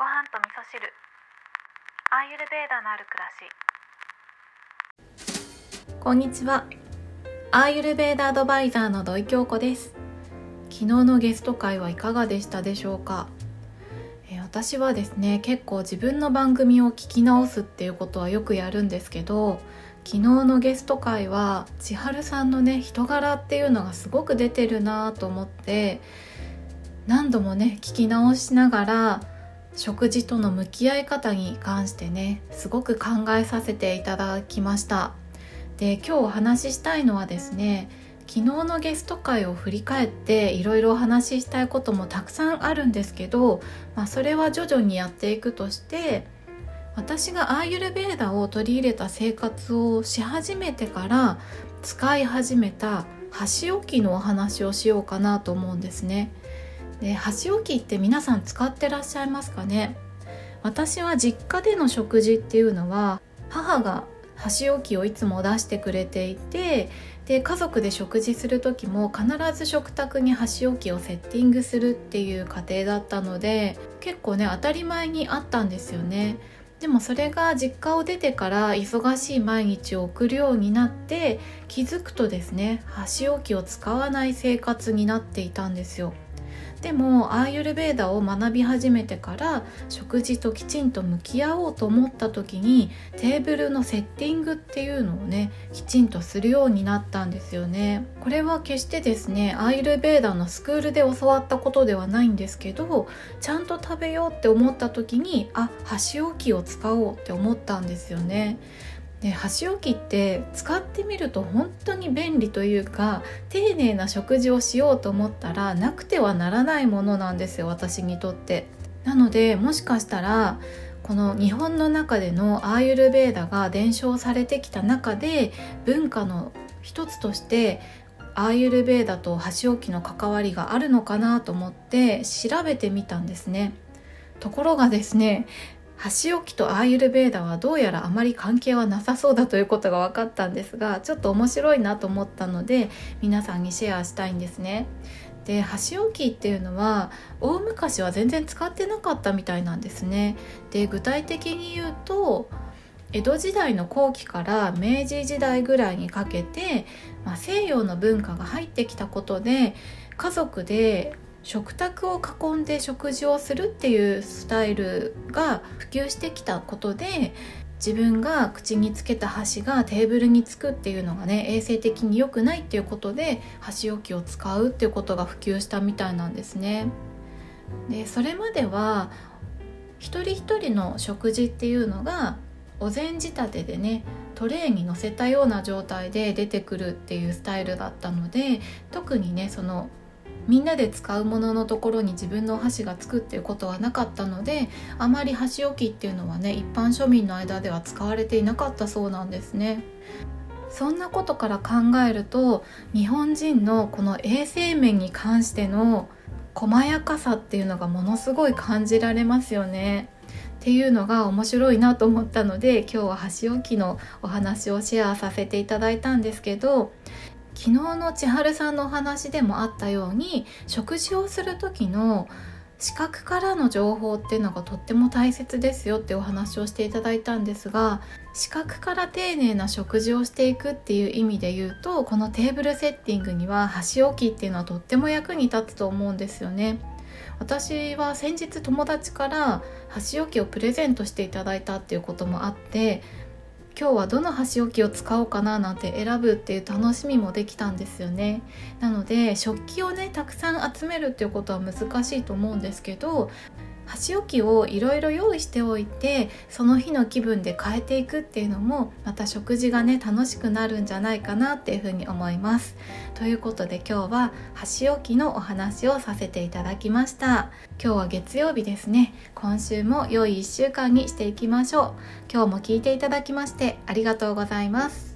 ご飯と味噌汁。アーユルベーダのある暮らし。こんにちは。アーユルベーダアドバイザーの土井京子です。昨日のゲスト会はいかがでしたでしょうか？え私はですね結構自分の番組を聞き直すっていうことはよくやるんですけど昨日のゲスト会は千春さんのね人柄っていうのがすごく出てるなと思って何度もね聞き直しながら食事との向き合い方に関してねすごく考えさせていただきましたで今日お話ししたいのはですね昨日のゲスト会を振り返っていろいろお話ししたいこともたくさんあるんですけど、まあ、それは徐々にやっていくとして私がアーユルベーダを取り入れた生活をし始めてから使い始めた箸置きのお話をしようかなと思うんですね。で箸置きって皆さん使ってらっしゃいますかね？私は実家での食事っていうのは母が箸置きをいつも出してくれていてで家族で食事する時も必ず食卓に箸置きをセッティングするっていう過程だったので結構ね当たり前にあったんですよね。でもそれが実家を出てから忙しい毎日を送るようになって気づくとですね箸置きを使わない生活になっていたんですよ。でもアーユルベーダを学び始めてから食事ときちんと向き合おうと思った時にテーブルのセッティングっていうのをねきちんとするようになったんですよね。これは決してですねアーユルベーダのスクールで教わったことではないんですけどちゃんと食べようって思った時にあ箸置きを使おうって思ったんですよね。で箸置きって使ってみると本当に便利というか丁寧な食事をしようと思ったらなくてはならないものなんですよ私にとって。なのでもしかしたらこの日本の中でのアーユルベーダが伝承されてきた中で文化の一つとしてアーユルベーダと箸置きの関わりがあるのかなと思って調べてみたんですね。ところがですね箸置きとアーユルベーダはどうやらあまり関係はなさそうだということが分かったんですがちょっと面白いなと思ったので皆さんにシェアしたいんですね。で箸置きっていうのは大昔は全然使ってなかったみたいなんですね。で具体的に言うと江戸時代の後期から明治時代ぐらいにかけて、まあ、西洋の文化が入ってきたことで家族で食卓を囲んで食事をするっていうスタイルが普及してきたことで自分が口につけた箸がテーブルにつくっていうのがね衛生的に良くないっていうことで箸置きを使うっていうことが普及したみたいなんですね。でそれまでは一人一人の食事っていうのがお膳仕立てでねトレーに乗せたような状態で出てくるっていうスタイルだったので特にねそのみんなで使うもののところに自分のお箸がつくっていうことはなかったのであまり箸置きっていうのはね一般庶民の間では使われていなかったそうなんですね。そんなことから考えると日本人のこの衛生面に関しての細やかさっていうのがものすごい感じられますよね。っていうのが面白いなと思ったので今日は箸置きのお話をシェアさせていただいたんですけど昨日の千春さんのお話でもあったように食事をする時の視覚からの情報っていうのがとっても大切ですよってお話をしていただいたんですが視覚から丁寧な食事をしていくっていう意味で言うとこのテーブルセッティングには箸置きっていうのはとっても役に立つと思うんですよね。私は先日友達から箸置きをプレゼントしていただいたっていうこともあって今日はどの箸置きを使おうかななんて選ぶっていう楽しみもできたんですよね。なので食器をねたくさん集めるっていうことは難しいと思うんですけど箸置きをいろいろ用意しておいてその日の気分で変えていくっていうのもまた食事がね楽しくなるんじゃないかなっていうふうに思います。ということで今日は箸置きのお話をさせていただきました。今日は月曜日ですね。今週も良い1週間にしていきましょう。今日も聞いていただきましてありがとうございます。